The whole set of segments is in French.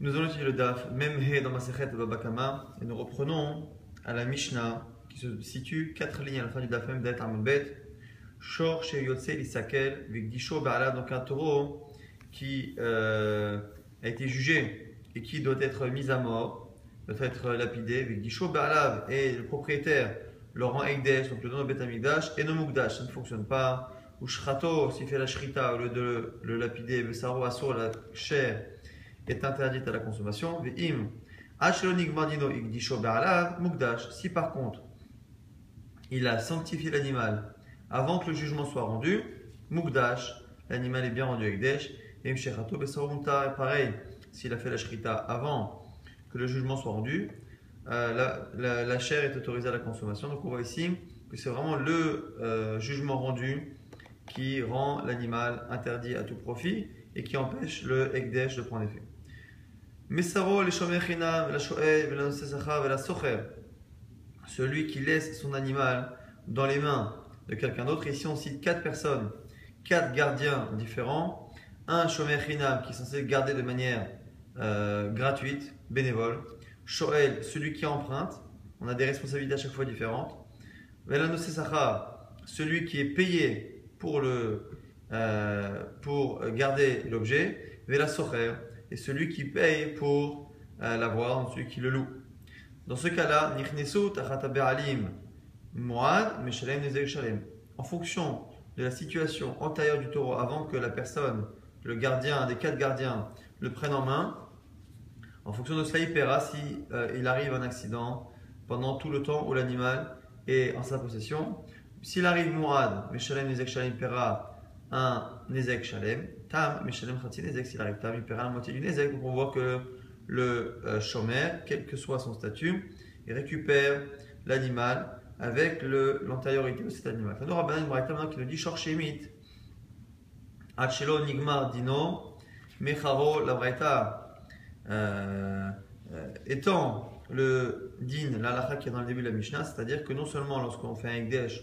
Nous allons étudier le DAF, même dans Masechet Babakama, et nous reprenons à la Mishnah qui se situe quatre lignes à la fin du DAF, même d'être Bet. Shor Sheyotse Lisakel, Vigdisho Ba'ala, donc un taureau qui euh, a été jugé et qui doit être mis à mort, doit être lapidé, Vigdisho Ba'alav, et le propriétaire le rend Egdesh, donc le don de Bet Amigdash, et no Mugdash, ça ne fonctionne pas. Ou Shrato, s'il fait la Shrita, au lieu de le lapider, Besaro Asur, la chair est interdite à la consommation. Si par contre, il a sanctifié l'animal avant que le jugement soit rendu, mukdash, l'animal est bien rendu avec desh, et pareil, s'il a fait la shrita avant que le jugement soit rendu, euh, la, chair est autorisée à la consommation. Donc on voit ici que c'est vraiment le euh, jugement rendu qui rend l'animal interdit à tout profit et qui empêche le ekdesh de prendre effet. Celui qui laisse son animal dans les mains de quelqu'un d'autre. Ici, on cite quatre personnes, quatre gardiens différents. Un shomer chinam qui est censé garder de manière euh, gratuite, bénévole. Shoel, celui qui emprunte. On a des responsabilités à chaque fois différentes. celui qui est payé pour, le, euh, pour garder l'objet. Vela socher, et celui qui paye pour euh, l'avoir, celui qui le loue. Dans ce cas-là, en fonction de la situation antérieure du taureau, avant que la personne, le gardien, des quatre gardiens, le prenne en main, en fonction de cela, il paiera si euh, arrive un accident pendant tout le temps où l'animal est en sa possession. S'il arrive Mourad, Meshalem Nezek paiera un Nezek Shalem. Tam, Meshalem Khati Nezek, s'il arrive Tam, il paiera la moitié du Nezek. Donc on voit que le euh, Shomer, quel que soit son statut, il récupère l'animal avec l'antériorité de cet animal. Enfin, Rabbanan Braïta qui nous dit Shor Shemit, Achelo Nigmar Dino, Mecharo, la Braïta, euh, euh, étant le din, l'alacha qui est dans le début de la Mishnah, c'est-à-dire que non seulement lorsqu'on fait un Ekdesh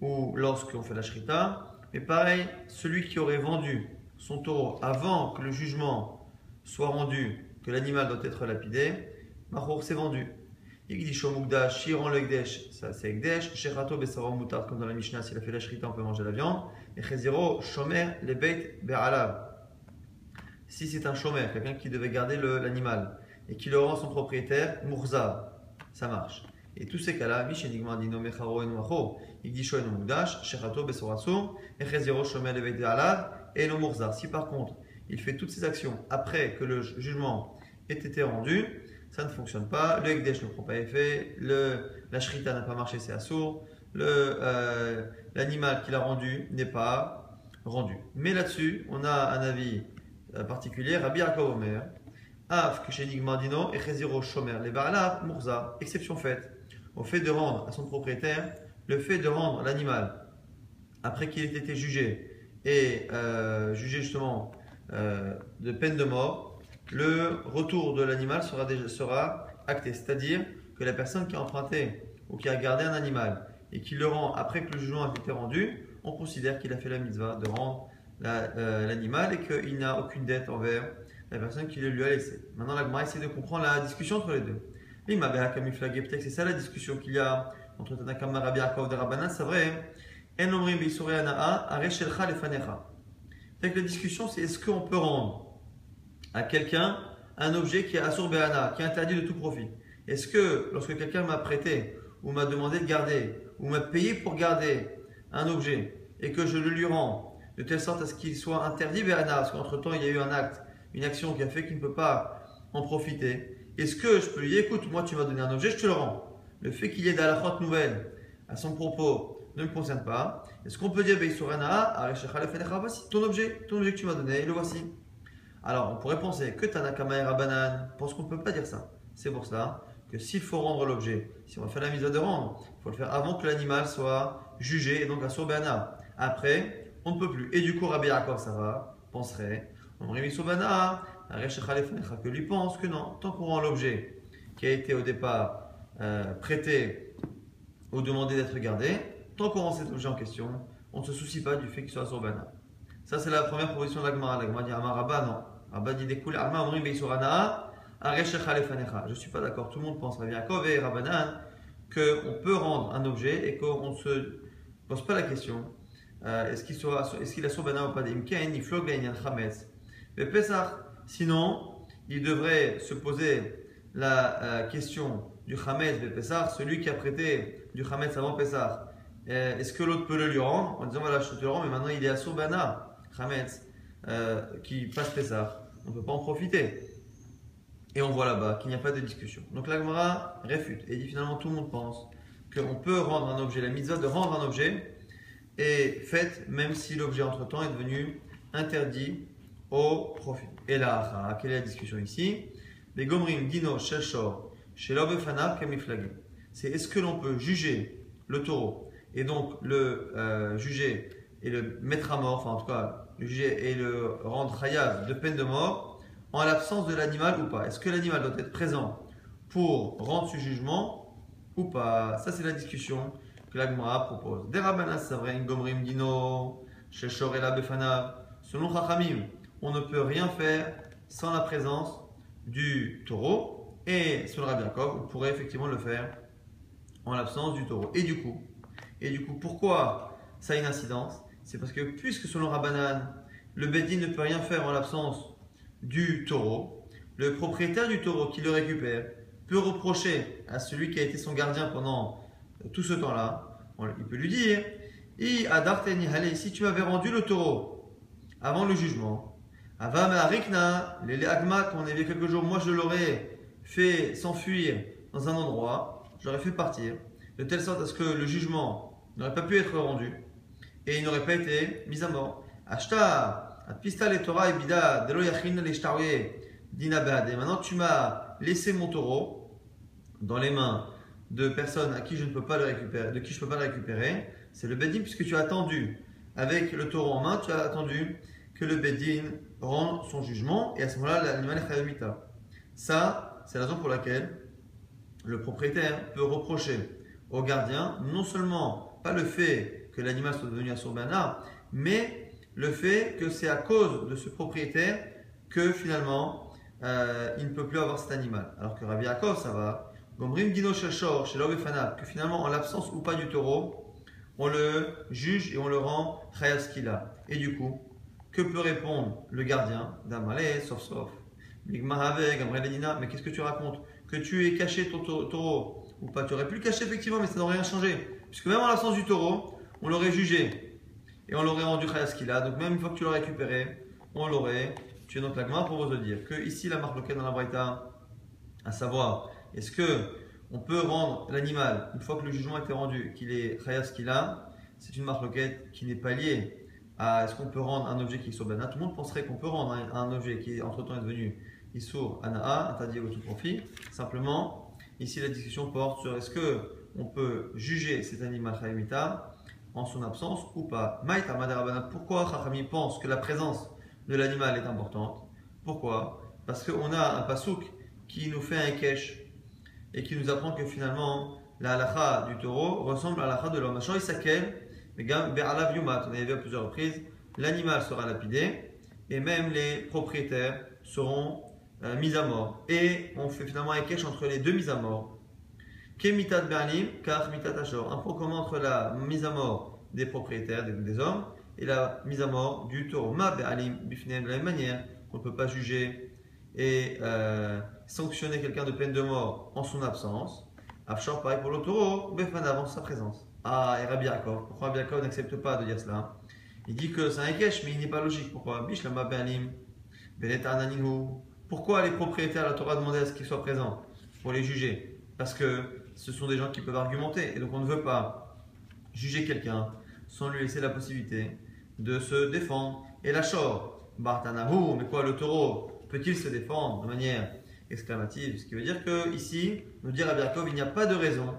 ou lorsqu'on fait la Shrita, mais pareil, celui qui aurait vendu son taureau avant que le jugement soit rendu, que l'animal doit être lapidé, Mahor s'est vendu. Yigdisho Mugdash, Shiran le ça c'est Ekdesh, Sherato Besaro Moutar, comme dans la Mishnah, s'il a fait la Shrita, on peut manger la viande, et Cheziro, Shomer, le Be'alav. Si c'est un Shomer, quelqu'un qui devait garder l'animal, et qui le rend son propriétaire, Murza, ça marche. Et tous ces cas-là, Mishenigma Dino Mecharo et Noacho, Igdisho et Mugdash, Sherato Besorasu, Echeziro Shomer Levet Alav, et le Murza. Si par contre, il fait toutes ces actions après que le jugement ait été rendu, ça ne fonctionne pas. Le Ekdesh ne prend pas effet, le, la Shrita n'a pas marché, c'est assourd, euh, l'animal qu'il a rendu n'est pas rendu. Mais là-dessus, on a un avis euh, particulier, Rabbi Yaakov Omer, Av Kshenig Mardino et Cheziro Shomer, les Murza, exception faite au fait de rendre à son propriétaire le fait de rendre l'animal après qu'il ait été jugé et euh, jugé justement euh, de peine de mort, le retour de l'animal sera, sera acté. C'est-à-dire que la personne qui a emprunté ou qui a gardé un animal et qui le rend après que le jugement a été rendu, on considère qu'il a fait la mitzvah de rendre euh, l'animal et qu'il n'a aucune dette envers la personne qui le lui a laissé. Maintenant, la Gemara essaie de comprendre la discussion entre les deux. C'est ça la discussion qu'il y a entre Tanakama Rabbi Yaakov et Rabbanan, c'est vrai. La discussion, c'est est-ce qu'on peut rendre à quelqu'un un objet qui est Asur Behana, qui est interdit de tout profit? Est-ce que lorsque quelqu'un m'a prêté ou m'a demandé de garder ou m'a payé pour garder un objet et que je le lui rends de telle sorte à ce qu'il soit interdit Behana, parce qu'entre-temps il y a eu un acte, une action qui a fait qu'il ne peut pas en profiter, est-ce que je peux lui dire écoute, moi tu m'as donné un objet, je te le rends Le fait qu'il y ait la nouvelle à son propos ne me concerne pas. Est-ce qu'on peut dire voici ton objet, ton objet que tu m'as donné, le voici. Alors, on pourrait penser que Tanakama et Rabbanan pense qu'on ne peut pas dire ça. C'est pour cela que s'il faut rendre l'objet, si on va faire la mise de rendre, il faut le faire avant que l'animal soit jugé et donc à Sobana. Après, on ne peut plus. Et du coup, Rabbi Yaakov, ça va, penserait, on aurait mis Sobana, que lui pense que non, tant qu'on rend l'objet qui a été au départ euh, prêté ou demandé d'être gardé, tant qu'on rend cet objet en question, on ne se soucie pas du fait qu'il soit sur Bana. Ça, c'est la première proposition de la Gemara. La Gemara dit Amaraba, non. Abba dit découle, Alma Omrim Lefanecha. Je ne suis pas d'accord, tout le monde pense, Rabbi Yaakov et Rabbanan, qu'on peut rendre un objet et qu'on ne se pose pas la question euh, est-ce qu'il est qu a ou pas d'Imken, il flogue la Chametz. Mais Pesach, sinon, il devrait se poser la euh, question du Chametz de Pesach, celui qui a prêté du Chametz avant Pesach. Euh, est-ce que l'autre peut le lui rendre en disant voilà, je te le rends, mais maintenant il est à Sobana, Chametz, qui passe Pesach. On ne peut pas en profiter. Et on voit là-bas qu'il n'y a pas de discussion. Donc l'Agmara réfute et dit finalement tout le monde pense qu'on peut rendre un objet, la mitzvah de rendre un objet est faite même si l'objet entre-temps est devenu interdit au profit. Et là, quelle est la discussion ici? Les gomrim dino sheshor kamiflagé. C'est est-ce que l'on peut juger le taureau et donc le euh, juger et le mettre à mort, enfin en tout cas le juger et le rendre hayav de peine de mort en l'absence de l'animal ou pas? Est-ce que l'animal doit être présent pour rendre ce jugement ou pas? Ça c'est la discussion que l'Agmara propose. Des rabbanas gomrim dino sheshor la. Selon Chachamim, on ne peut rien faire sans la présence du taureau. Et selon Rabbi Yaakov, on pourrait effectivement le faire en l'absence du taureau. Et du coup, et du coup pourquoi ça a une incidence? C'est parce que puisque selon Rabbanan, le Bedin ne peut rien faire en l'absence du taureau, le propriétaire du taureau qui le récupère peut reprocher à celui qui a été son gardien pendant tout ce temps-là, il peut lui dire si tu m'avais rendu le taureau avant le jugement, Rikna, les Agma qu'on avait quelques jours, moi je l'aurais fait s'enfuir dans un endroit, j'aurais fait partir, de telle sorte à ce que le jugement n'aurait pas pu être rendu et il n'aurait pas été mis à mort. Ashta, Atpista le Torah et Delo Yachin le Et maintenant tu m'as laissé mon taureau dans les mains de personnes à qui je ne peux pas le récupérer, de qui je peux pas le récupérer. C'est le Bedin puisque tu as attendu avec le taureau en main, tu as attendu que le Bedin rende son jugement et à ce moment-là, l'animal est khayamita. Ça, c'est la raison pour laquelle le propriétaire peut reprocher au gardien non seulement pas le fait que l'animal soit devenu un surbana, mais le fait que c'est à cause de ce propriétaire que finalement euh, il ne peut plus avoir cet animal. Alors que Rabbi Yaakov, ça va. Gomrim Dino Shashor, chez que finalement en l'absence ou pas du taureau, on le juge et on le rend Chayaskila. Et du coup, que peut répondre le gardien d'Amalé, sauf sauf mais qu'est-ce que tu racontes? Que tu aies caché ton taureau ou pas Tu aurais pu le cacher effectivement, mais ça n'aurait rien changé. Puisque même en l'absence du taureau, on l'aurait jugé et on l'aurait rendu Chayaskila. Donc même une fois que tu l'aurais récupéré, on l'aurait. Tu es donc la pour propose de dire que ici la marque locale dans la Braïta, à savoir, est-ce que on peut rendre l'animal, une fois que le jugement a été rendu, qu'il est Chayaskila, c'est une marque locale qui n'est pas liée est-ce qu'on peut rendre un objet qui est Bana Tout le monde penserait qu'on peut rendre un, objet qui entre-temps est devenu Issour Anaa, interdit au tout profit. Simplement, ici la discussion porte sur est-ce que on peut juger cet animal Chayimita en son absence ou pas. Maïta pourquoi Chachami pense que la présence de l'animal est importante? Pourquoi? Parce qu'on a un pasouk qui nous fait un kesh et qui nous apprend que finalement la halacha du taureau ressemble à la halacha de l'homme. Isakel on avait vu à plusieurs reprises, l'animal sera lapidé et même les propriétaires seront euh, mis à mort. Et on fait finalement un cache entre les deux mises à mort. Kemitat Berlim, car mitat Un point commun entre la mise à mort des propriétaires, des, hommes, et la mise à mort du taureau. Ma Berlim, de la même manière qu'on ne peut pas juger et euh, sanctionner quelqu'un de peine de mort en son absence. Afshor, pareil pour le taureau, Befan avant sa présence. Ah, et Rabbi Yaakov. Pourquoi Rabbi Yaakov n'accepte pas de dire cela Il dit que c'est un kesh, mais il n'est pas logique. Pourquoi? Pourquoi les propriétaires de la Torah demandaient à ce qu'ils soient présents Pour les juger? Parce que ce sont des gens qui peuvent argumenter. Et donc on ne veut pas juger quelqu'un sans lui laisser la possibilité de se défendre. Et la shor, Bartanahu, mais quoi, le taureau, peut-il se défendre de manière exclamative? Ce qui veut dire que ici, nous dire à Yaakov, il n'y a pas de raison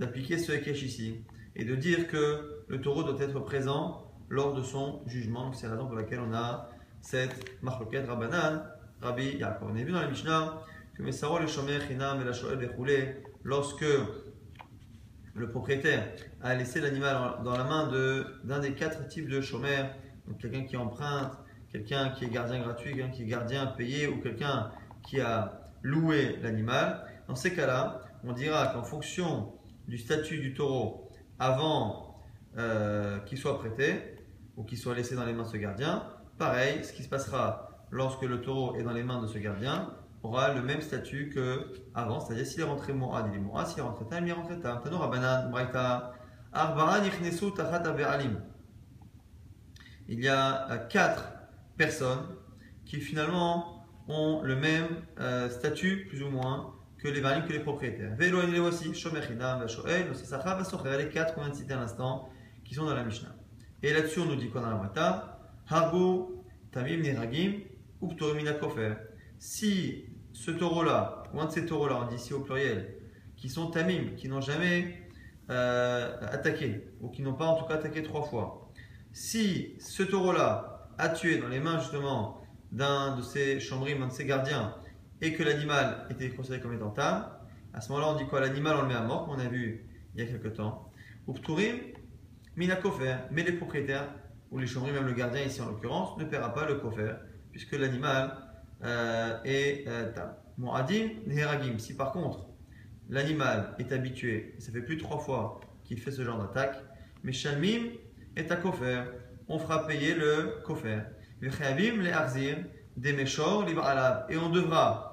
d'appliquer ce Hekesh ici et de dire que le taureau doit être présent lors de son jugement. C'est la raison pour laquelle on a cette marloquette Rabbanan, Rabbi Yaakov. On a vu dans la Mishnah que Messaro le Shomer Chinam et la Shoel lorsque le propriétaire a laissé l'animal dans la main d'un des quatre types de Shomer, donc quelqu'un qui emprunte quelqu'un qui est gardien gratuit, quelqu'un qui est gardien payé ou quelqu'un qui a loué l'animal, dans ces cas-là, on dira qu'en fonction du statut du taureau avant euh, qu'il soit prêté ou qu'il soit laissé dans les mains de ce gardien, pareil, ce qui se passera lorsque le taureau est dans les mains de ce gardien aura le même statut que avant, c'est-à-dire s'il est rentré Mourad, il est Mourad, s'il est rentré Tam, il est rentré Tam. Tano Rabbanan, Braïta, Arbara Nichnesu Tachat Alim. Il y a euh, quatre personnes qui finalement ont le même euh, statut, plus ou moins, que les valim, que les propriétaires. Velo et aussi, Shomer Hidam, Vashoel, Sacha, Vasocher, les quatre qu'on vient de citer à l'instant, qui sont dans la Mishnah. Et là-dessus, on nous dit quoi dans la Braïta Harbu, Tamim, Niragim, Uptorimina Kofer. Si ce taureau-là, ou un de ces taureaux-là, on dit ici au pluriel, qui sont tamim, qui n'ont jamais euh, attaqué, ou qui n'ont pas en tout cas attaqué trois fois, si ce taureau-là a tué dans les mains justement d'un de ces chambrim, un de ces gardiens, et que l'animal était considéré comme étant tam, à ce moment-là on dit quoi? L'animal on le met à mort, comme on a vu il y a quelques temps. Ou pturim, minakofer, mais les propriétaires, ou les chambrim, même le gardien ici en l'occurrence, ne paiera pas le kofer, puisque l'animal euh, et euh, Mu'adim, Neheragim. Si par contre l'animal est habitué, ça fait plus de trois fois qu'il fait ce genre d'attaque, mais Shalmim est à Kofer, on fera payer le Kofer. les Arzir, des Meshor, Et on devra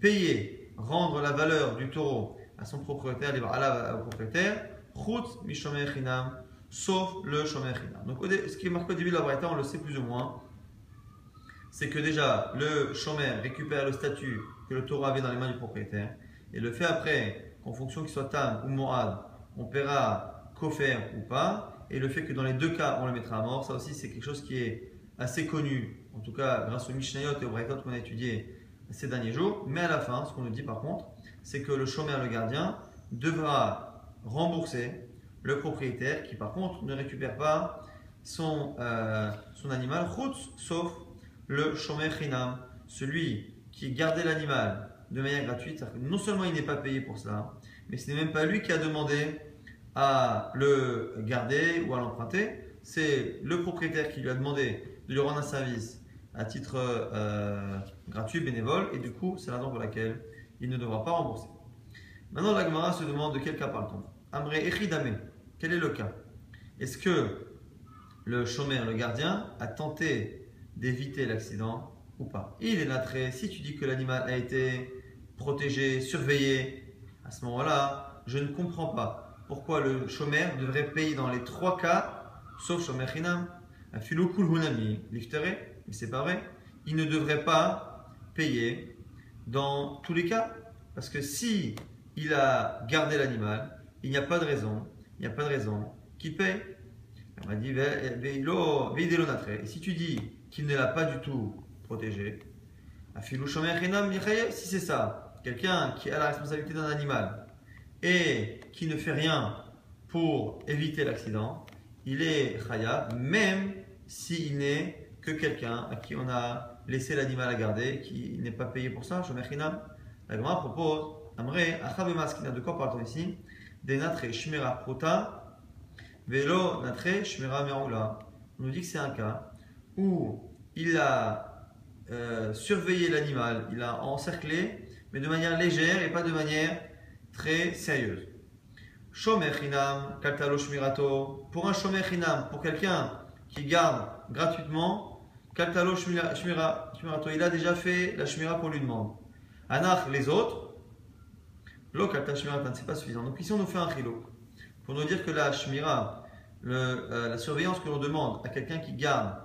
payer, rendre la valeur du taureau à son propriétaire, au propriétaire, Chut Mishomer Chinam, sauf le Shomer Chinam. Donc ce qui est marqué au début de la Braïta, on le sait plus ou moins c'est que déjà le chômeur récupère le statut que le taureau avait dans les mains du propriétaire et le fait après qu'en fonction qu'il soit tam ou morad, on paiera kofer ou pas et le fait que dans les deux cas on le mettra à mort, ça aussi c'est quelque chose qui est assez connu, en tout cas grâce au Mishnayot et au Braithot qu'on a étudié ces derniers jours. Mais à la fin, ce qu'on nous dit par contre, c'est que le chômeur, le gardien, devra rembourser le propriétaire qui par contre ne récupère pas son, euh, son animal, sauf le Shomer Chinam, celui qui gardait l'animal de manière gratuite, non seulement il n'est pas payé pour cela, mais ce n'est même pas lui qui a demandé à le garder ou à l'emprunter, c'est le propriétaire qui lui a demandé de lui rendre un service à titre euh, gratuit, bénévole, et du coup, c'est la raison pour laquelle il ne devra pas rembourser. Maintenant, la Gemara se demande de quel cas parle-t-on? Amré Echidame, quel est le cas? Est-ce que le chômeur, le gardien, a tenté d'éviter l'accident ou pas? Il est natré. Si tu dis que l'animal a été protégé, surveillé, à ce moment-là, je ne comprends pas pourquoi le chômeur devrait payer dans les trois cas, sauf chômeur liftere, c'est pas vrai. Il ne devrait pas payer dans tous les cas. Parce que si il a gardé l'animal, il n'y a pas de raison, il n'y a pas de raison qu'il paye. On m'a dit, et si tu dis qu'il ne l'a pas du tout protégé. Si c'est ça, quelqu'un qui a la responsabilité d'un animal et qui ne fait rien pour éviter l'accident, il est chaya, même s'il n'est que quelqu'un à qui on a laissé l'animal à garder, qui n'est pas payé pour ça. La Gemara propose, Amré, de quoi parle-t-on ici Des natre shmira prota, velo natre shmira meroula. On nous dit que c'est un cas où il a euh, surveillé l'animal, il a encerclé, mais de manière légère et pas de manière très sérieuse. Shomer chinam, kaltalo shmirato. Pour un shomer chinam, pour quelqu'un qui garde gratuitement, shmirato, il a déjà fait la shmira pour lui demande. Anach, les autres, lo kalta shmiratan, c'est pas suffisant. Donc ici on nous fait un chilo. Pour nous dire que la shmira, euh, la surveillance que l'on demande à quelqu'un qui garde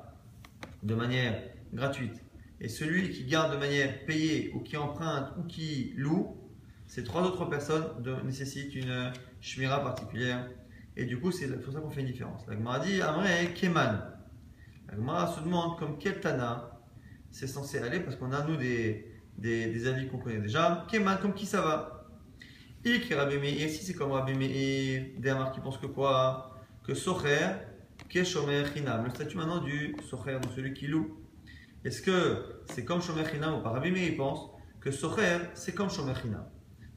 de manière gratuite et celui qui garde de manière payée ou qui emprunte ou qui loue, ces trois autres personnes nécessitent une shmira particulière. Et du coup, c'est pour ça qu'on fait une différence. La Gemara dit Amre Keman. La Gemara se demande comme quel Tana c'est censé aller parce qu'on a nous des, des, avis qu'on connaît déjà. Keman, comme qui ça va? Ik Rabbi Meir, si c'est comme Rabbi Meir, des qui pense que quoi? Que Socher, Shomer Chinam. Le statut maintenant du Socher, donc celui qui loue. Est-ce que c'est comme Shomer Chinam ou pas? Rabbi il pense que Socher, c'est comme Shomer Chinam.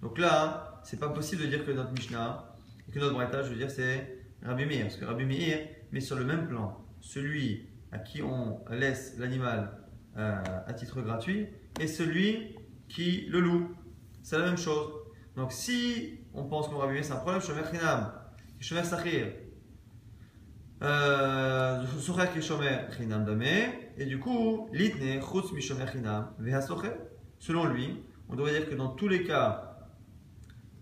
Donc là, c'est pas possible de dire que notre Mishnah et que notre Braïta, je veux dire, c'est Rabbi Meir. Parce que Rabbi Meir met sur le même plan celui à qui on laisse l'animal euh, à titre gratuit et celui qui le loue. C'est la même chose. Donc si on pense qu'on va c'est un problème, Shomer Chinam, Shomer Sachir, euh, qui Shomer Chinam Dame, et du coup, Litne Chutz Mi Selon lui, on devrait dire que dans tous les cas,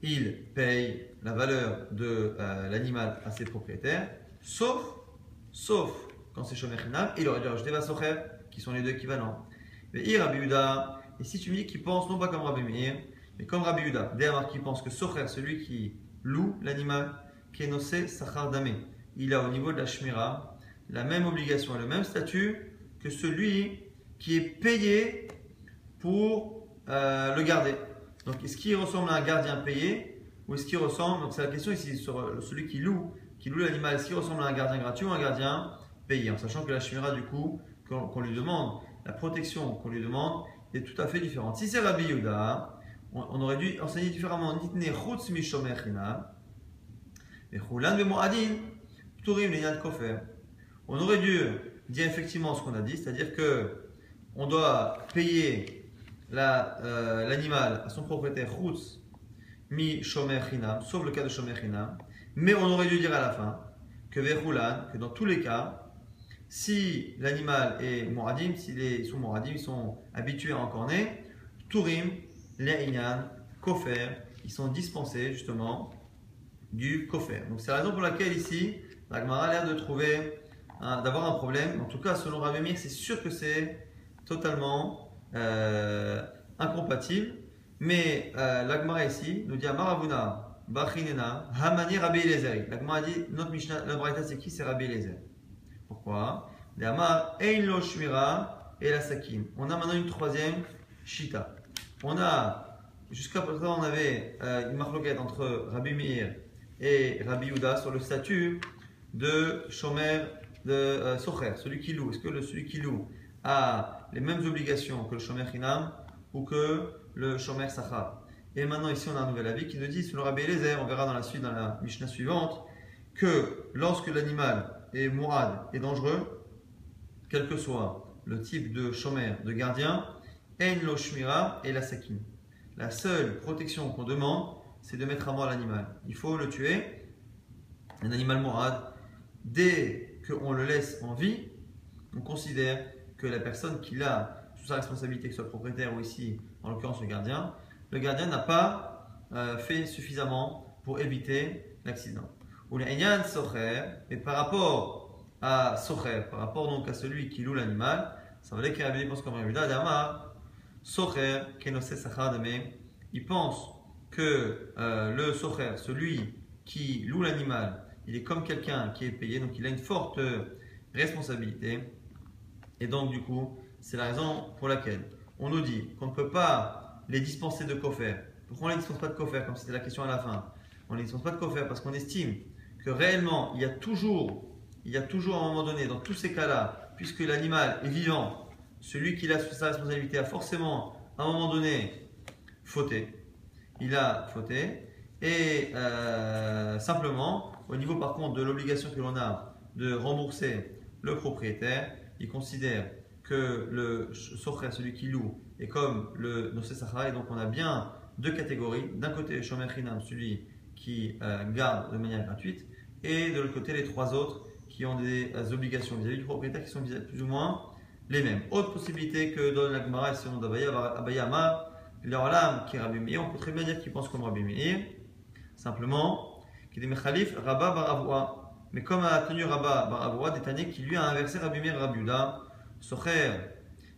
il paye la valeur de euh, l'animal à ses propriétaires, sauf, sauf quand c'est Shomer Chinam, il aurait dû rajouter Vasocher, qui sont les deux équivalents. Mais Ir et si tu me dis qu'il pense non pas comme Rabbi Meir, mais comme Rabbi Uda, derrière qui pense que Socher, celui qui loue l'animal, Kenose Sachar Dame, il a au niveau de la Shmira la même obligation et le même statut que celui qui est payé pour euh, le garder. Donc est-ce qu'il ressemble à un gardien payé ou est-ce qu'il ressemble, donc c'est la question ici sur celui qui loue, qui loue l'animal, est-ce qu'il ressemble à un gardien gratuit ou un gardien payé En sachant que la Shmira du coup, qu'on lui demande, la protection qu'on lui demande, est tout à fait différente. Si c'est Rabbi Yuda, on, aurait dû enseigner différemment. Nitne chutz chinam. Et chulan bemoadin, turim de kofer. On aurait dû dire effectivement ce qu'on a dit, c'est-à-dire que on doit payer euh, l'animal à son propriétaire chutz mi shomer sauf le cas de shomer. Mais on aurait dû dire à la fin que que dans tous les cas, si l'animal est moradim, si les sont moradim, ils sont habitués à encorner, tourim, les inyan, kofer, ils sont dispensés justement du kofer. Donc c'est la raison pour laquelle ici, l'agmara a l'air de trouver, d'avoir un problème. En tout cas, selon Rabbi c'est sûr que c'est totalement euh, incompatible. Mais euh, l'agmara ici nous dit Maravuna, Bachinena, Hamani Rabbi Eliezer. L'agmara dit, notre Mishnah, la c'est qui? C'est Rabbi Eliezer. Pourquoi? On a maintenant une troisième shita. On a, jusqu'à présent, on avait euh, une marloquette entre Rabbi Meir et Rabbi Yuda sur le statut de Shomer de euh, Socher, celui qui loue. Est-ce que le, celui qui loue a les mêmes obligations que le Shomer Hinam ou que le Shomer Sachar? Et maintenant, ici, on a un nouvel avis qui nous dit, selon Rabbi Eliezer, on verra dans la suite, dans la Mishnah suivante, que lorsque l'animal et mourad est dangereux, quel que soit le type de chômeur, de gardien, en lo shmira et la sakin. La seule protection qu'on demande, c'est de mettre à mort l'animal. Il faut le tuer. Un animal mourad, dès qu'on le laisse en vie, on considère que la personne qui l'a sous sa responsabilité, que ce soit le propriétaire ou ici, en l'occurrence le gardien, le gardien n'a pas euh, fait suffisamment pour éviter l'accident ou Socher, et par rapport à Socher, par rapport donc à celui qui loue l'animal, ça veut dire qu'il pense comme Dama, Socher, Sachar il pense que euh, le Socher, celui qui loue l'animal, il est comme quelqu'un qui est payé, donc il a une forte responsabilité. Et donc, du coup, c'est la raison pour laquelle on nous dit qu'on ne peut pas les dispenser de coffre. Pourquoi on ne les dispense pas de coffre, comme c'était la question à la fin? On ne les dispense pas de coffre parce qu'on estime que réellement, il y a toujours, il y a toujours à un moment donné, dans tous ces cas-là, puisque l'animal est vivant, celui qui a sa responsabilité a forcément, à un moment donné, fauté. Il a fauté. Et euh, simplement, au niveau par contre de l'obligation que l'on a de rembourser le propriétaire, il considère que le socher, celui qui loue, est comme le nosé et donc on a bien deux catégories. D'un côté, le shomer celui qui euh, garde de manière gratuite, et de l'autre côté les trois autres qui ont des euh, obligations vis-à-vis du propriétaire qui sont plus ou moins les mêmes. Autre possibilité que donne la Gemara et selon Abayama, leur lame qui est Rabbi Meir, on peut très bien dire qu'il pense comme Rabbi Meir, simplement, qui dit Mechalif Rabba Baravoua. Mais comme a tenu Rabba Baravoua, détaillé qui lui a inversé Rabbi Meir Rabbi Uda, Socher,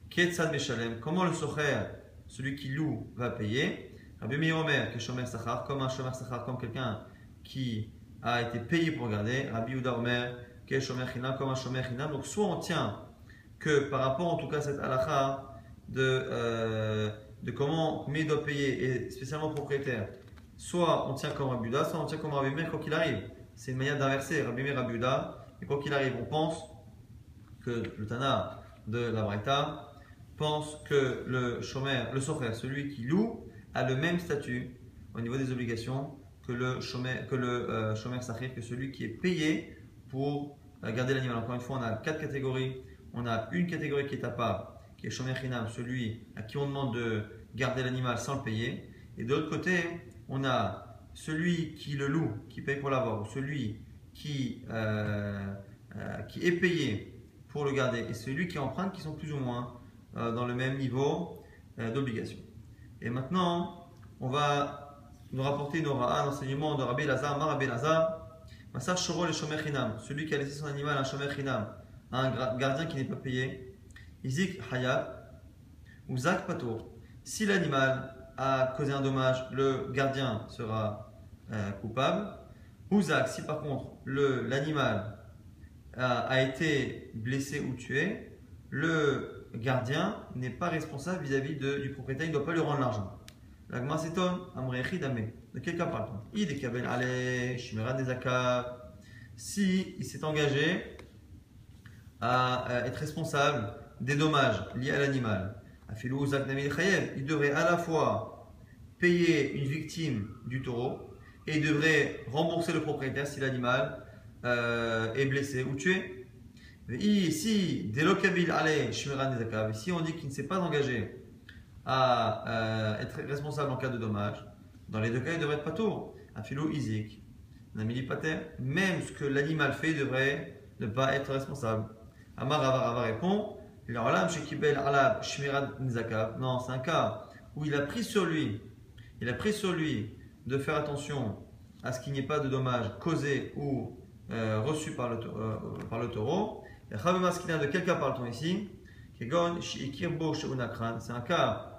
Ketzad Meshalem, comment le Socher, celui qui loue, va payer? Rabbi Meir Omer, que Shomer Sachar, comme un Shomer Sachar, comme quelqu'un qui a été payé pour garder. Rabbi Uda Omer, Shomer Chinam, comme un Shomer. Donc, soit on tient que par rapport en tout cas à cette halakha de, euh, de comment combien il doit payer, et spécialement propriétaire, soit on tient comme Rabbi Uda, soit on tient comme Rabbi Meir, quoi qu'il arrive. C'est une manière d'inverser Rabbi Meir, Rabbi Uda, et quoi qu'il arrive, on pense que le Tana de la Braïta pense que le Shomer, le Socher, celui qui loue, a le même statut au niveau des obligations que le chômeur, que le euh, que celui qui est payé pour euh, garder l'animal. Encore une fois, on a quatre catégories on a une catégorie qui est à part, qui est Shomer Chinam, celui à qui on demande de garder l'animal sans le payer. Et de l'autre côté, on a celui qui le loue, qui paye pour l'avoir, ou celui qui, euh, euh, qui est payé pour le garder, et celui qui emprunte, qui sont plus ou moins dans le même niveau d'obligation. Et maintenant, on va nous rapporter une un enseignement de Rabbi Lazar, Rabbi Lazar, Shoro le Shomer Chinam, celui qui a laissé son animal un Shomer Chinam, un gardien qui n'est pas payé, Izik Hayab, ou Zak Patour. Si l'animal a causé un dommage, le gardien sera euh, coupable. Ou Zak, si par contre l'animal a, a, été blessé ou tué, le gardien n'est pas responsable vis-à-vis du propriétaire, il ne doit pas lui rendre l'argent. La s'étonne, De quel cas parle-t-on? Si il s'est engagé à être responsable des dommages liés à l'animal, il devrait à la fois payer une victime du taureau et il devrait rembourser le propriétaire si l'animal euh, est blessé ou tué. Si, si on dit qu'il ne s'est pas engagé à euh, être responsable en cas de dommage, dans les deux cas, il devrait être pas tour. Un philo isique, même ce que l'animal fait devrait ne pas être responsable. Amar Rava répond non, c'est un cas où il a pris sur lui, il a pris sur lui de faire attention à ce qu'il n'y ait pas de dommages causés ou euh, reçus par le, euh, par le taureau. Et de quel cas parle-t-on ici C'est un cas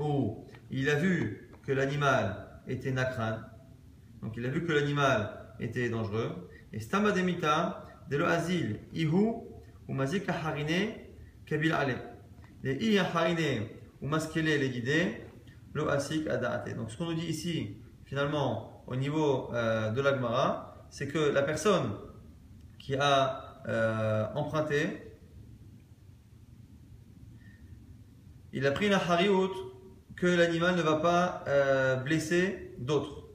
où il a vu que l'animal était nakran, donc il a vu que l'animal était dangereux. Et stamademita de lo azil ihu ou mazik Kabil Ale. Les Iyaharine ou Maskele les guidés, lo. Donc ce qu'on nous dit ici, finalement, au niveau euh, de l'Agmara, c'est que la personne qui a euh, emprunté, il a pris la hariout que l'animal ne va pas euh, blesser d'autres.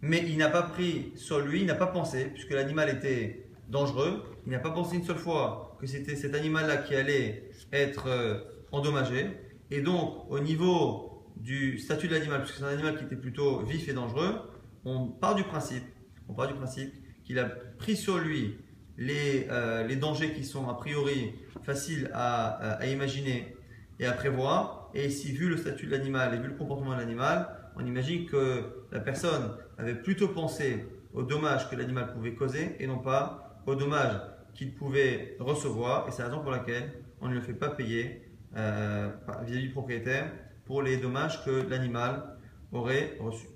Mais il n'a pas pris sur lui, il n'a pas pensé, puisque l'animal était dangereux, il n'a pas pensé une seule fois que c'était cet animal-là qui allait être euh, endommagé. Et donc, au niveau du statut de l'animal, puisque c'est un animal qui était plutôt vif et dangereux, on part du principe, on part du principe qu'il a pris sur lui les, euh, les, dangers qui sont a priori faciles à, à, imaginer et à prévoir. Et ici, vu le statut de l'animal et vu le comportement de l'animal, on imagine que la personne avait plutôt pensé aux dommages que l'animal pouvait causer et non pas aux dommages qu'il pouvait recevoir, et c'est la raison pour laquelle on ne le fait pas payer euh, vis-à-vis du propriétaire pour les dommages que l'animal aurait reçus.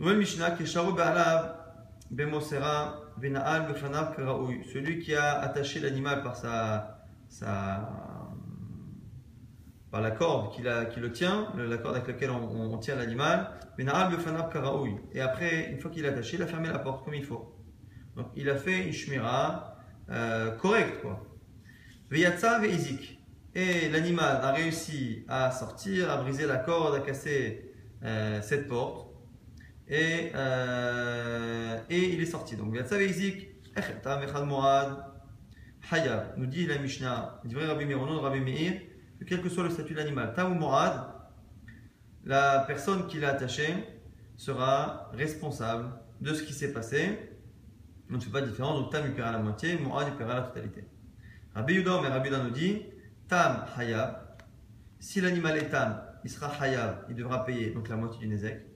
Nouvelle Mishnah, Bemosera celui qui a attaché l'animal par sa, par la corde qui, qui le tient, la corde avec laquelle on, tient l'animal, et après, une fois qu'il est attaché, il a fermé la porte comme il faut. Donc il a fait une shmira euh, correct. Quoi. Et l'animal a réussi à sortir, à briser la corde, à casser euh, cette porte. Et, euh, et il est sorti. Donc, Haya, nous dit la Mishnah, Rabbi Meir, Rabbi Meir, quel que soit le statut de l'animal, Tam ou la personne qui l'a attaché sera responsable de ce qui s'est passé on ne fait pas de différence, donc Tam il paiera la moitié, Mourad il paiera la totalité. Rabbi Yudah, mais Rabbi Yudah nous dit Tam Hayab, si l'animal est Tam, il sera Hayab, il devra payer donc la moitié du Nezek.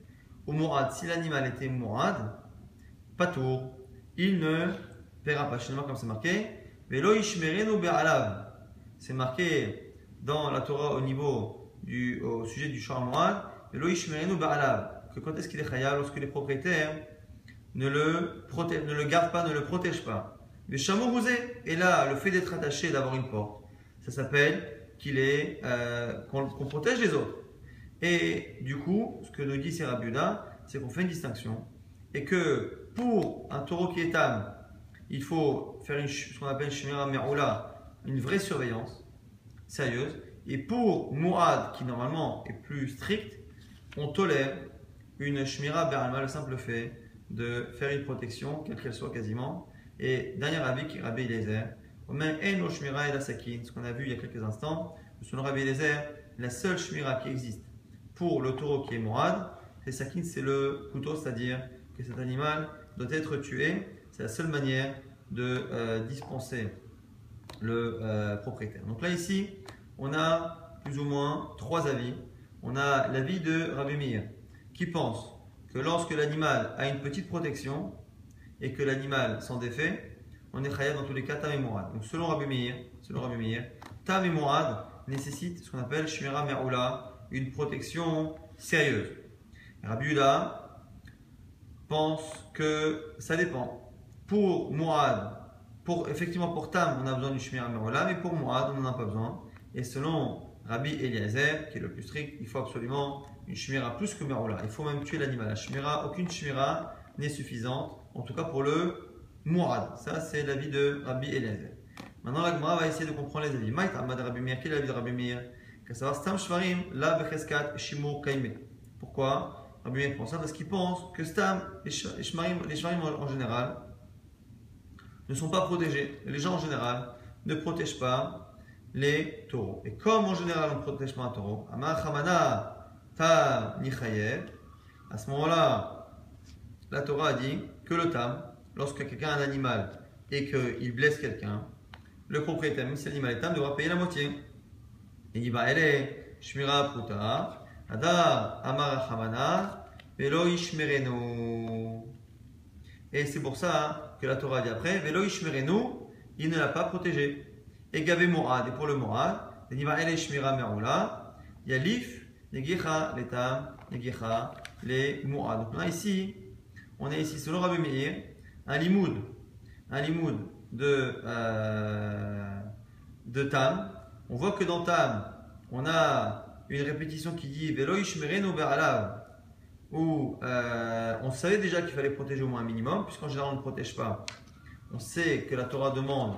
Ou Mourad, si l'animal était Mourad, Patour, il ne paiera pas. Chez comme c'est marqué, Velo Ishmerenu Be'alav. C'est marqué dans la Torah au niveau du au sujet du Be'alav. Que quand est-ce qu'il est Hayab Lorsque les propriétaires ne le, ne le garde pas, ne le protège pas? Le chameau rousé, et là, le fait d'être attaché, d'avoir une porte, ça s'appelle qu'il est euh, qu'on protège les autres. Et du coup, ce que nous dit Serabuda, c'est qu'on fait une distinction et que pour un taureau qui est âme, il faut faire une, ce qu'on appelle une vraie surveillance sérieuse. Et pour Mourad, qui normalement est plus strict, on tolère une shmira beralma, le simple fait de faire une protection, quelle qu'elle soit quasiment. Et dernier avis qui Rabbi Eliezer, Omen en shmira et la sakin, ce qu'on a vu il y a quelques instants, selon Rabbi Eliezer, la seule shmira qui existe pour le taureau qui est mourad, c'est sakin, c'est le couteau, c'est-à-dire que cet animal doit être tué. C'est la seule manière de euh, dispenser le euh, propriétaire. Donc là, ici, on a plus ou moins trois avis. On a l'avis de Rabbi Meir qui pense que lorsque l'animal a une petite protection et que l'animal s'en défait, on est khayab dans tous les cas tam et mourad. Donc selon Rabbi Meir, selon Rabbi Meir, tam et mourad nécessitent ce qu'on appelle shmira me'oula, une protection sérieuse. Rabbi Uda pense que ça dépend. Pour mourad, pour, effectivement pour tam, on a besoin du shmira me'oula, mais pour mourad, on n'en a pas besoin. Et selon Rabbi Eliezer, qui est le plus strict, il faut absolument une shmira plus que meroula. Il faut même tuer l'animal. La shmira, aucune shmira n'est suffisante, en tout cas pour le mourad. Ça, c'est l'avis de Rabbi Eliezer. Maintenant, la Gemara va essayer de comprendre les avis. Maït Ahmad Rabbi Meir, quel est l'avis de Rabbi Meir? Savoir, Stam Shvarim, la Becheskat, Shimur Kaime. Pourquoi? Rabbi Meir pense ça parce qu'il pense que Stam, les Shvarim en général, ne sont pas protégés. Les gens en général ne protègent pas les taureaux. Et comme en général on ne protège pas un taureau, ta à ce moment-là, la Torah a dit que le tam, lorsque quelqu'un a un animal et qu'il blesse quelqu'un, le propriétaire, même si l'animal est tam, devra payer la moitié. Il dit, bah, elle est shmira pruta, ada amar hamana, velo ishmerenu. Et c'est pour ça que la Torah dit après, velo ishmerenu, il ne l'a pas protégé. Et Gavé Morad, et pour le Morad, il dit Elle Shmira Merula, Yalif, Negicha, Letam, Negicha, les Morad. Donc là, ici, on est ici, selon Rabbi Meir, un limoud, un limoud de, euh, de Tam. On voit que dans Tam, on a une répétition qui dit Velo Ishmerenu Be'alav, où euh, on savait déjà qu'il fallait protéger au moins un minimum, puisqu'en général on ne protège pas. On sait que la Torah demande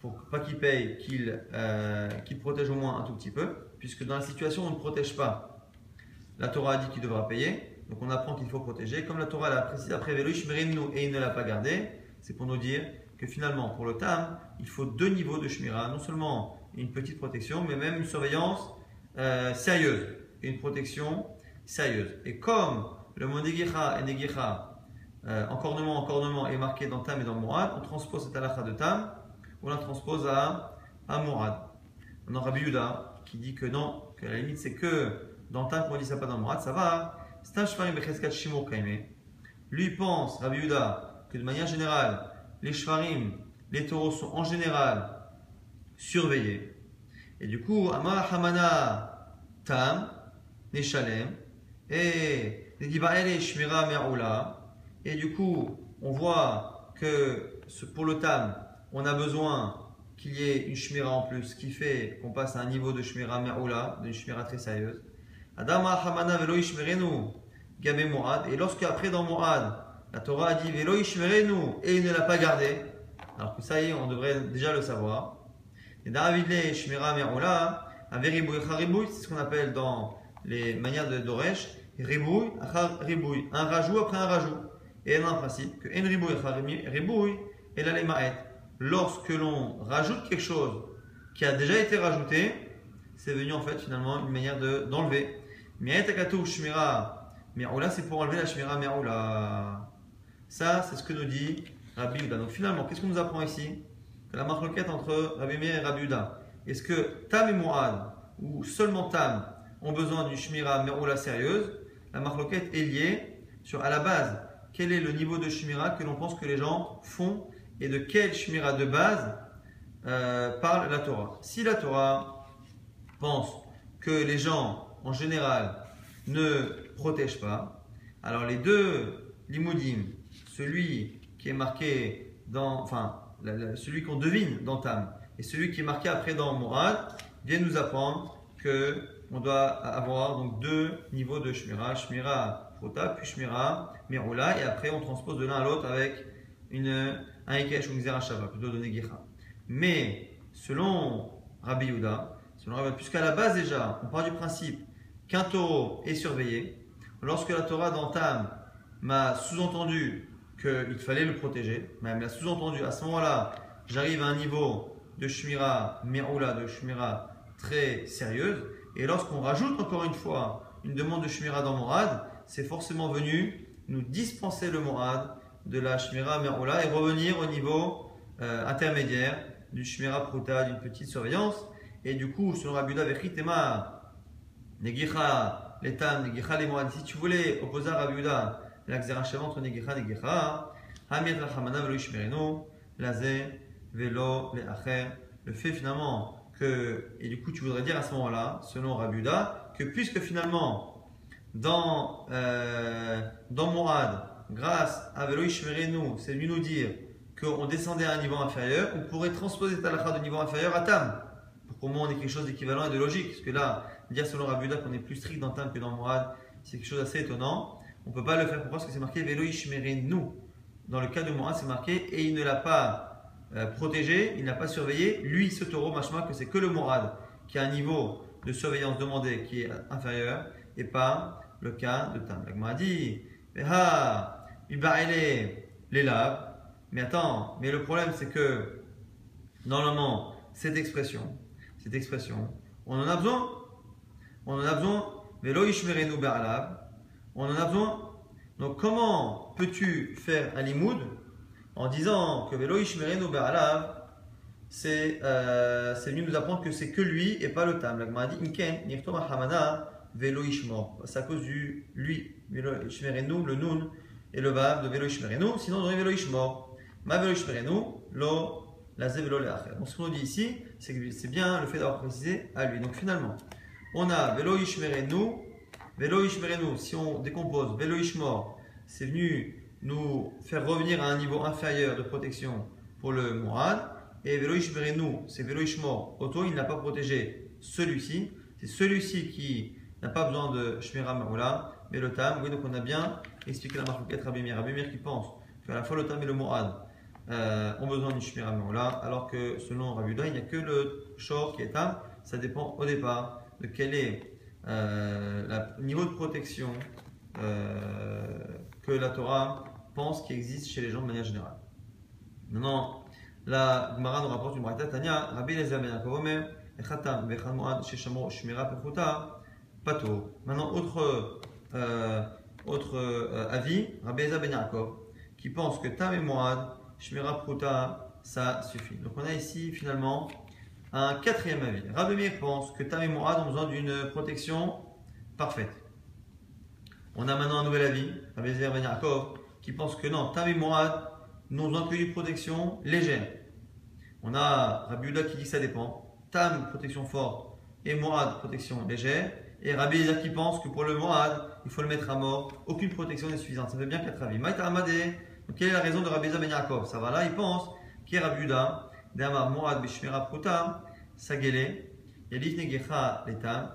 pour pas qu'il paye, euh, qu'il protège au moins un tout petit peu, puisque dans la situation on ne protège pas, la Torah a dit qu'il devra payer, donc on apprend qu'il faut protéger. Comme la Torah l'a précisé après nous et il ne l'a pas gardé, c'est pour nous dire que finalement, pour le Tam, il faut deux niveaux de Shmira, non seulement une petite protection, mais même une surveillance euh, sérieuse, une protection sérieuse. Et comme le mot Negicha et Negicha, euh, encornement, encornement est marqué dans Tam et dans Mourad, on transpose cette halakha de Tam on la transpose à, à Mourad. On a Rabbi Yuda qui dit que non, que la limite c'est que dans Tam, on dit ça pas dans Mourad, ça va. Lui pense, Rabbi Yuda, que de manière générale, les shvarim, les taureaux sont en général surveillés. Et du coup, Amar Hamana Tam, Neshalem, et. Et du coup, on voit que pour le Tam, on a besoin qu'il y ait une shmira en plus, qui fait qu'on passe à un niveau de shmira me'oula, d'une shmira très sérieuse. Adama hamana velo ishmerenu, gabe mo'ad. Et lorsque après dans mo'ad, la Torah a dit velo ishmerenu, et il ne l'a pas gardé, alors que ça y est, on devrait déjà le savoir. Et David le shmira me'oula, charibouy, c'est ce qu'on appelle dans les manières de Doresh, ribouy, un rajout après un rajout. Et elle a un principe que en ribouy ribouy, et ma'et lorsque l'on rajoute quelque chose qui a déjà été rajouté, c'est venu en fait finalement une manière d'enlever. Mais shmira là c'est pour enlever la shmira mi'oula. Ça, c'est ce que nous dit Rabbi Uda. Donc finalement, qu'est-ce qu'on nous apprend ici? Que la marloquette entre Rabbi Meir et Rabbi Uda. Est-ce que Tam et Mu'ad, ou seulement Tam, ont besoin d'une shmira mi'oula sérieuse La marloquette est liée sur, à la base, quel est le niveau de shmira que l'on pense que les gens font et de quel shmira de base euh, parle la Torah. Si la Torah pense que les gens en général ne protègent pas, alors les deux limoudim, celui qui est marqué dans, enfin, celui qu'on devine dans Tam et celui qui est marqué après dans Mourad, viennent nous apprendre que on doit avoir donc deux niveaux de shmira, shmira prota puis shmira miroula, et après on transpose de l'un à l'autre avec une un Ikesh ou un plutôt de Negicha. Mais selon Rabbi Yuda, selon Rabbi, puisqu'à la base déjà, on part du principe qu'un taureau est surveillé, lorsque la Torah d'Antam m'a sous-entendu qu'il fallait le protéger, même l'a sous-entendu, à ce moment-là, j'arrive à un niveau de Shmira Meroula, de Shmira très sérieuse. Et lorsqu'on rajoute encore une fois une demande de Shmira dans Morad, c'est forcément venu nous dispenser le Morad de la Shmira Meroula et revenir au niveau euh, intermédiaire du Shmira Pruta, d'une petite surveillance. Et du coup, selon Rabuda Vechitema, Negicha, l'Etam, Negicha, les Morad, si tu voulais opposer à Rabuda l'exération entre Negicha et Negicha, Hamid Rachamana Velo Ishmerenu, Lazé, Velo, Leacher, le fait finalement et du coup tu voudrais dire à ce moment-là, selon Rabuda, que puisque finalement dans, euh, dans Mourad, grâce à Velo Ishmerenu, c'est lui nous dire qu'on descendait à un niveau inférieur, on pourrait transposer Talakha de niveau inférieur à Tam, pour qu'au moins on ait quelque chose d'équivalent et de logique, parce que là, dire selon Rabuda qu'on est plus strict dans Tam que dans Mourad, c'est quelque chose d'assez étonnant. On ne peut pas le faire. Pourquoi? Parce que c'est marqué Velo nous. Dans le cas de Mourad, c'est marqué et il ne l'a pas euh, protégé, il n'a pas surveillé. Lui, ce taureau, machma, que c'est que le Mourad qui a un niveau de surveillance demandé qui est inférieur et pas le cas de Tam. L'agma dit Ah, les laves. Mais attends, mais le problème c'est que normalement, cette expression, cette expression, on en a besoin. On en a besoin. Ishmerenu on en a besoin. Donc comment peux-tu faire un limoud en disant que Velo Ishmerenu Be'alav c'est euh, venu nous apprendre que c'est que lui et pas le tam. La dit Inken, Hamana, Velo Ishmor. C'est à cause du lui, Velo Ishmerenu, le Nun et le Vav de Velo Ishmerenu. Sinon, on aurait Velo Ishmor. Ma Velo lo, la Velo Leacher. Donc ce qu'on dit ici, c'est que c'est bien le fait d'avoir précisé à lui. Donc finalement, on a Velo Ishmerenu Velo Ishmerenu, si on décompose Velo Ishmor, c'est venu nous faire revenir à un niveau inférieur de protection pour le Mourad. Et Velo Ishmerenu, c'est Velo Ishmor, auto, il n'a pas protégé celui-ci. C'est celui-ci qui n'a pas besoin de Shmira Maroula, mais le Tam. Oui, donc on a bien expliqué la marque Rabbi Mir. Rabbi qui pense qu'à la fois le Tam et le Mourad euh, ont besoin d'une Shmira Maroula, alors que selon Rabbi il n'y a que le Shor qui est Tam. Ça dépend au départ de quel est euh, le niveau de protection euh, que la Torah pense qu'il existe chez les gens de manière générale. Maintenant, la Gemara nous rapporte une braïta Tanya, Rabbi Lezer ben Yaakov Echatam vechal moad sheshamo shmira pechuta pato. Maintenant, autre, euh, autre euh, avis, Rabbi Lezer ben Yaakov, qui pense que tam et moad, shmira ça suffit. Donc on a ici finalement un quatrième avis. Rabbi pense que Tam et Mourad ont besoin d'une protection parfaite. On a maintenant un nouvel avis, Rabbi Zer Ben Yaakov, qui pense que non, Tam et Mourad n'ont d'une protection légère. On a Rabbi Uda qui dit que ça dépend. Tam, protection forte, et Mourad, protection légère. Et Rabbi Ezer qui pense que pour le Mourad, il faut le mettre à mort. Aucune protection n'est suffisante. Ça fait bien quatre avis. Maïta Amadé, quelle est la raison de Rabbi Zer Ben Yaakov? Ça va là, il pense qu'il y a Rabbi Uda D'Amar Mourad Bishmira Pruta, Sagele, Yalif Negecha Letam,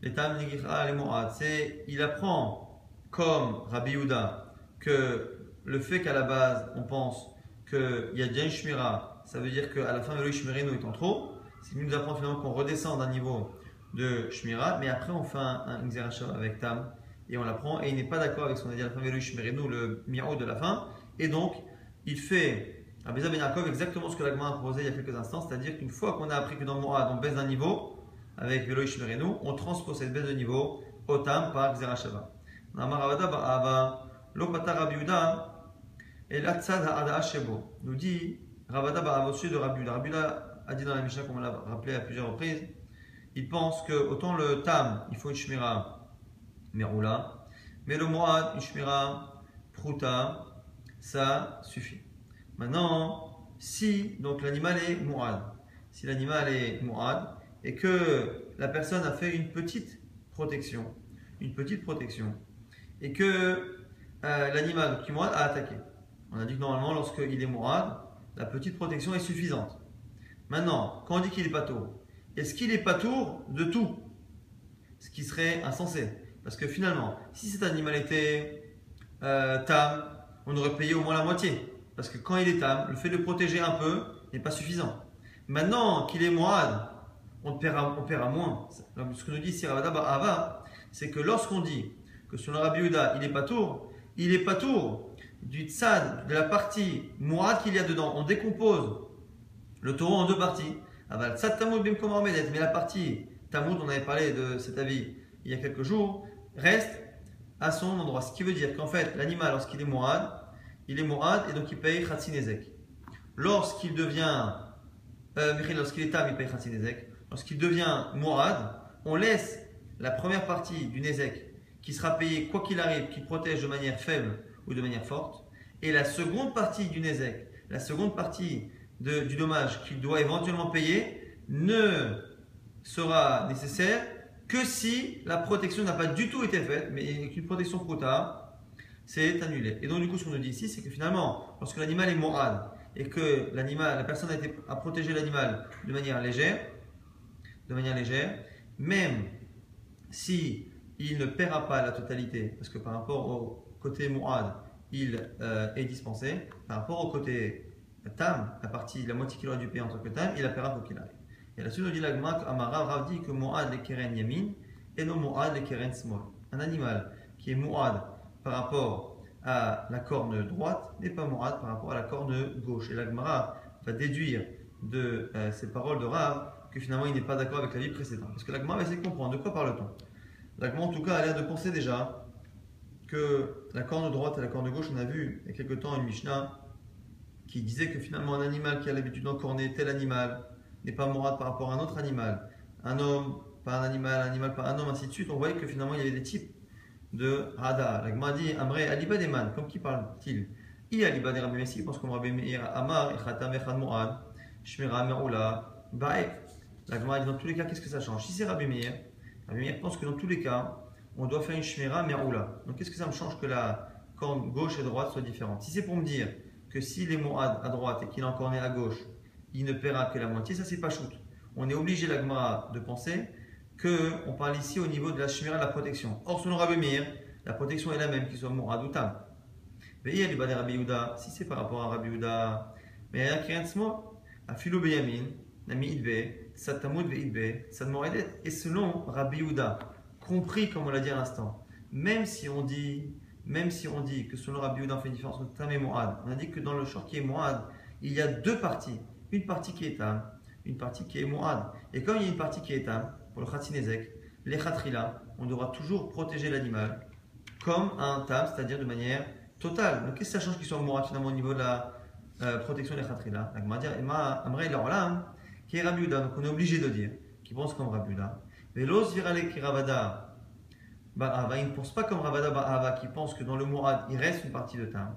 Letam Negecha Le Mourad. C'est, il apprend comme Rabbi Yuda que le fait qu'à la base on pense qu'il y a déjà une Shmira, ça veut dire qu'à la fin de nous est en trop. C'est qu'il nous apprend finalement qu'on redescend d'un niveau de Shmira, mais après on fait un, un avec Tam et on l'apprend et il n'est pas d'accord avec ce qu'on a dit à la fin de nous le miro de la fin, et donc il fait Rabbi Ben Yaakov, exactement ce que l'Agma a proposé il y a quelques instants, c'est-à-dire qu'une fois qu'on a appris que dans Mourad on baisse d'un niveau, avec Velo Ishmerenu, on transpose cette baisse de niveau au Tam par Xerashava. Et nous dit Ravada Ba'ava au de. Rabbi Yuda a dit dans la Mishnah, comme on l'a rappelé à plusieurs reprises, il pense que autant le Tam, il faut une Shmira Meroula, mais le Mourad, une Shmira Pruta, ça suffit. Maintenant, si donc l'animal est mourad, si l'animal est mourad et que la personne a fait une petite protection, une petite protection, et que euh, l'animal qui mourad a attaqué. On a dit que normalement, lorsqu'il est mourad, la petite protection est suffisante. Maintenant, quand on dit qu'il est patour, est-ce qu'il est patour de tout? Ce qui serait insensé. Parce que finalement, si cet animal était euh, tam, on aurait payé au moins la moitié. Parce que quand il est tam, le fait de protéger un peu n'est pas suffisant. Maintenant qu'il est moad, on paiera, on moins. Ce que nous dit Siravada Ava, c'est que lorsqu'on dit que sur le Rabbi il est pas tour, il est pas tour du tzad, de la partie moad qu'il y a dedans. On décompose le taureau en deux parties. Aval Tzad Tamoud Bimkom mais la partie Tamoud, on avait parlé de cet avis il y a quelques jours, reste à son endroit. Ce qui veut dire qu'en fait, l'animal, lorsqu'il est Mourad, il est Mourad et donc il paye Khatsinezek. Lorsqu'il devient, euh, lorsqu'il est Tam, il paye. Lorsqu'il devient Mourad, on laisse la première partie du Nezek qui sera payée quoi qu'il arrive, qui protège de manière faible ou de manière forte, et la seconde partie du Nezek, la seconde partie du dommage qu'il doit éventuellement payer, ne sera nécessaire que si la protection n'a pas du tout été faite, mais qu'une protection trop tard, c'est annulé. Et donc du coup, ce qu'on nous dit ici, c'est que finalement, lorsque l'animal est morad et que la personne a, a protégé l'animal de manière légère, de manière légère, même si il ne paiera pas la totalité, parce que par rapport au côté Mu'ad, il euh, est dispensé, par rapport au côté Tam, la partie, la moitié qu'il aurait dû payer en tant que Tam, il la paiera quoi qu'il arrive. Et là-dessus, nous dit l'agma Amara Rav dit que Mu'ad le Keren Yamin et non Mu'ad le Keren Smol. Un animal qui est Mu'ad par rapport à la corne droite n'est pas Mu'ad par rapport à la corne gauche. Et l'agmara va déduire de euh, ces paroles de Rav que finalement il n'est pas d'accord avec la vie précédente. Parce que l'agmara va essayer de comprendre de quoi parle-t-on. L'agmara en tout cas a l'air de penser déjà que la corne droite et la corne gauche, on a vu il y a quelque temps une Mishnah qui disait que finalement un animal qui a l'habitude d'encorner tel animal n'est pas morade par rapport à un autre animal. Un homme, pas un animal, un animal, pas un homme, ainsi de suite. On voyait que finalement il y avait des types de rada. La Gemara dit Amre Aliba Deman, comme qui parle-t-il? I Aliba de Rabbi Messi, parce qu'on Rabbi Meir Amar, Echatam Echad Mo'ad, Shmira Me'oula, Ba'ef. La Gemara dit dans tous les cas, qu'est-ce que ça change? Si c'est Rabbi Meir, Meir pense que dans tous les cas, on doit faire une Shmira Me'oula. Donc qu'est-ce que ça me change que la corne gauche et droite soient différentes? Si c'est pour me dire que s'il est Mo'ad à droite et qu'il est encore à gauche, il ne paiera que la moitié, ça c'est pas shoot. On est obligé, la Gemara, de penser que on parle ici au niveau de la shmira de la protection. Or, selon Rabbi Meir, la protection est la même, qu'il soit Mourad ou Tam. Mais a du Rabbi Yehuda, si c'est par rapport à Rabbi Yehuda, mais il y a un Smo, à Philo Beyamin, Nami Idbe, et selon Rabbi Yehuda, compris comme on l'a dit à l'instant, même si on dit, même si on dit que selon Rabbi Yehuda on fait une différence entre Tam et Mourad, on a dit que dans le short qui est Mourad, il y a deux parties, une partie qui est Tam, une partie qui est Mourad. Et comme il y a une partie qui est Tam, pour le Khatinezek, les Khatrila, on devra toujours protéger l'animal comme un Tam, c'est-à-dire de manière totale. Donc qu'est-ce que ça change qu'il soit Mourad finalement au niveau de la euh, protection des Khatrila? La Gemara Emma Amrei qui est Rabbi donc on est obligé de dire, qui pense comme Rabbi Yehuda. Velos virale qui Ravada Ba'ava, il ne pense pas comme Ravada Ba'ava, qui pense que dans le Mourad, il reste une partie de Tam.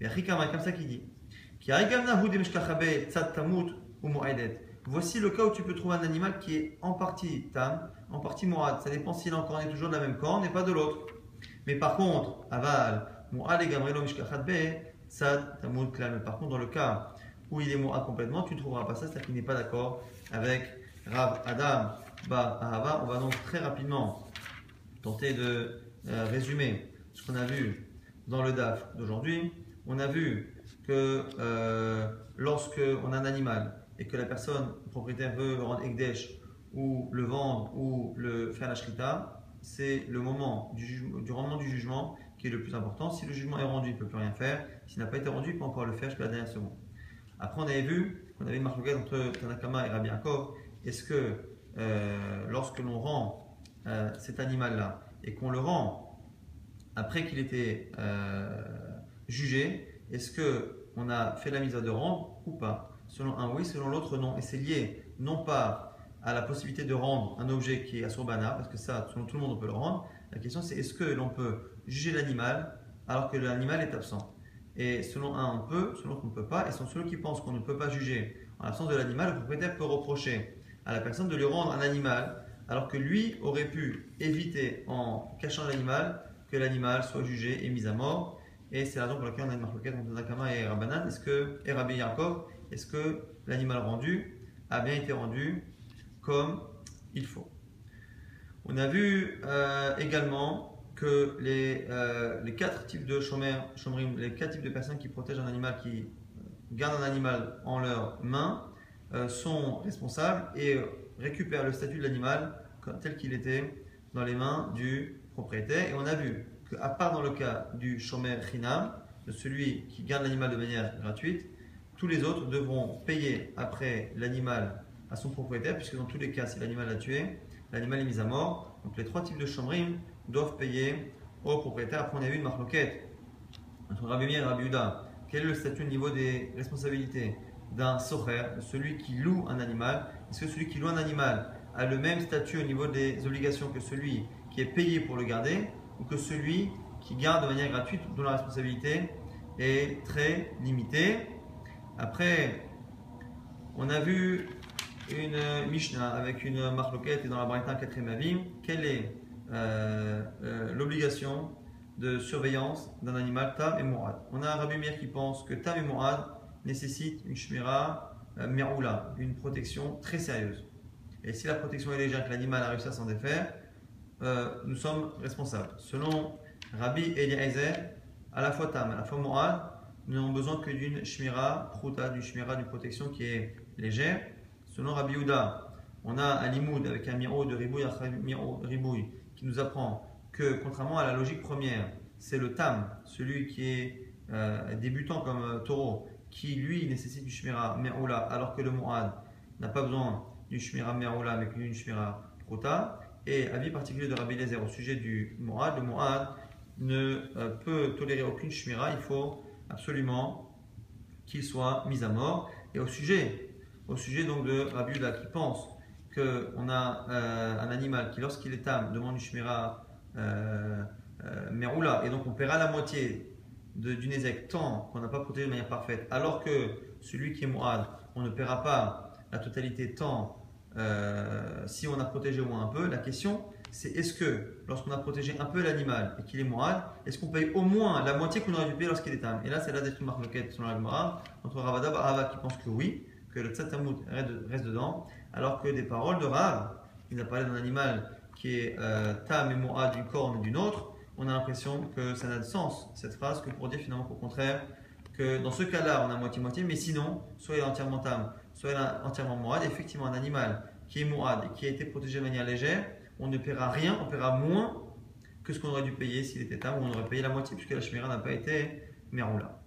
Et Achikama, comme ça qu'il dit. Qui Tzad Tamut ou. Voici le cas où tu peux trouver un animal qui est en partie tam, en partie mourad. Ça dépend s'il est encore toujours de la même corne et pas de l'autre. Mais par contre, aval, mourad et gamrelo mishkachat be, sad tamud klam. Mais par contre, dans le cas où il est mourad complètement, tu ne trouveras pas ça, c'est-à-dire qu'il n'est pas d'accord avec Rav Adam Ba Ahava. On va donc très rapidement tenter de euh, résumer ce qu'on a vu dans le DAF d'aujourd'hui. On a vu que euh, lorsque on a un animal et que la personne, propriétaire veut le rendre Ekdesh ou le vendre ou le faire la shrita, c'est le moment du, du rendement du jugement qui est le plus important. Si le jugement est rendu, il ne peut plus rien faire. S'il n'a pas été rendu, il peut encore le faire jusqu'à la dernière seconde. Après, on avait vu qu'on avait une marque entre Tanakama et Rabbi Yaakov. Est-ce que euh, lorsque l'on rend euh, cet animal-là et qu'on le rend après qu'il était euh, jugé, est-ce que on a fait la mise à de rendre ou pas? Selon un oui, selon l'autre non. Et c'est lié non pas à la possibilité de rendre un objet qui est à Surbana, parce que ça, selon tout le monde, on peut le rendre. La question c'est est-ce que l'on peut juger l'animal alors que l'animal est absent? Et selon un, on peut, selon l'autre, on ne peut pas. Et selon ceux qui pensent qu'on ne peut pas juger en l'absence de l'animal, le propriétaire peut reprocher à la personne de lui rendre un animal alors que lui aurait pu éviter en cachant l'animal que l'animal soit jugé et mis à mort. Et c'est la raison pour laquelle on a une marque entre Nakama et Rabbanan. Est-ce que, et Rabbi Yaakov, est-ce que l'animal rendu a bien été rendu comme il faut? On a vu euh, également que les, euh, les quatre types de chômeurs, les quatre types de personnes qui protègent un animal, qui gardent un animal en leurs mains, euh, sont responsables et récupèrent le statut de l'animal tel qu'il était dans les mains du propriétaire. Et on a vu qu'à part dans le cas du shomer chinam, de celui qui garde l'animal de manière gratuite, tous les autres devront payer après l'animal à son propriétaire, puisque dans tous les cas, si l'animal l'a tué, l'animal est mis à mort. Donc les trois types de chambrim doivent payer au propriétaire. Après, on a vu une marloquette entre Rabbi Meir et Rabbi Uda. Quel est le statut au niveau des responsabilités d'un socher, celui qui loue un animal? Est-ce que celui qui loue un animal a le même statut au niveau des obligations que celui qui est payé pour le garder ou que celui qui garde de manière gratuite dont la responsabilité est très limitée? Après, on a vu une Mishnah avec une marloquette et dans la Braïta un quatrième avis. Quelle est euh, euh, l'obligation de surveillance d'un animal Tam et Mourad On a un Rabbi Mir qui pense que Tam et Mourad nécessitent une Shmira euh, une protection très sérieuse. Et si la protection est légère, que l'animal a réussi à s'en défaire, euh, nous sommes responsables. Selon Rabbi Eliezer, à la fois Tam, à la fois Mourad, nous n'avons besoin que d'une Shmira Pruta, d'une Shmira, d'une protection qui est légère. Selon Rabbi Uda, on a un limoud avec un miro de ribouille, ribouille qui nous apprend que contrairement à la logique première, c'est le tam, celui qui est euh, débutant comme euh, taureau, qui lui nécessite du shmira meroula, alors que le mu'ad n'a pas besoin du shmira meroula, mais qu'une shmira prota. Et avis particulier de Rabbi Lezer au sujet du mu'ad, le mu'ad ne euh, peut tolérer aucune shmira, il faut absolument qu'il soit mis à mort. Et au sujet au de Rabbi Uda qui pense qu'on a euh, un animal qui, lorsqu'il est âme, demande une shmira euh, euh, meroula, et donc on paiera la moitié du nezek tant qu'on n'a pas protégé de manière parfaite, alors que celui qui est mouad, on ne paiera pas la totalité tant si on a protégé au moins un peu. La question, c'est est-ce que lorsqu'on a protégé un peu l'animal et qu'il est mouad, est-ce qu'on paye au moins la moitié qu'on aurait dû payer lorsqu'il est âme? Et là, c'est là d'être marque selon la entre Ravada et Rava qui pense que oui, que le Tsatamut reste dedans, alors que des paroles de Rav, il a parlé d'un animal qui est euh, Tam et Moa d'une corne et d'une autre, on a l'impression que ça n'a de sens, cette phrase, que pour dire finalement qu'au contraire, que dans ce cas-là, on a moitié-moitié, mais sinon, soit il est entièrement Tam, soit il est entièrement Moad. Effectivement, un animal qui est Moad et qui a été protégé de manière légère, on ne paiera rien, on paiera moins que ce qu'on aurait dû payer s'il était Tam, ou on aurait payé la moitié, puisque la chimère n'a pas été Meroula.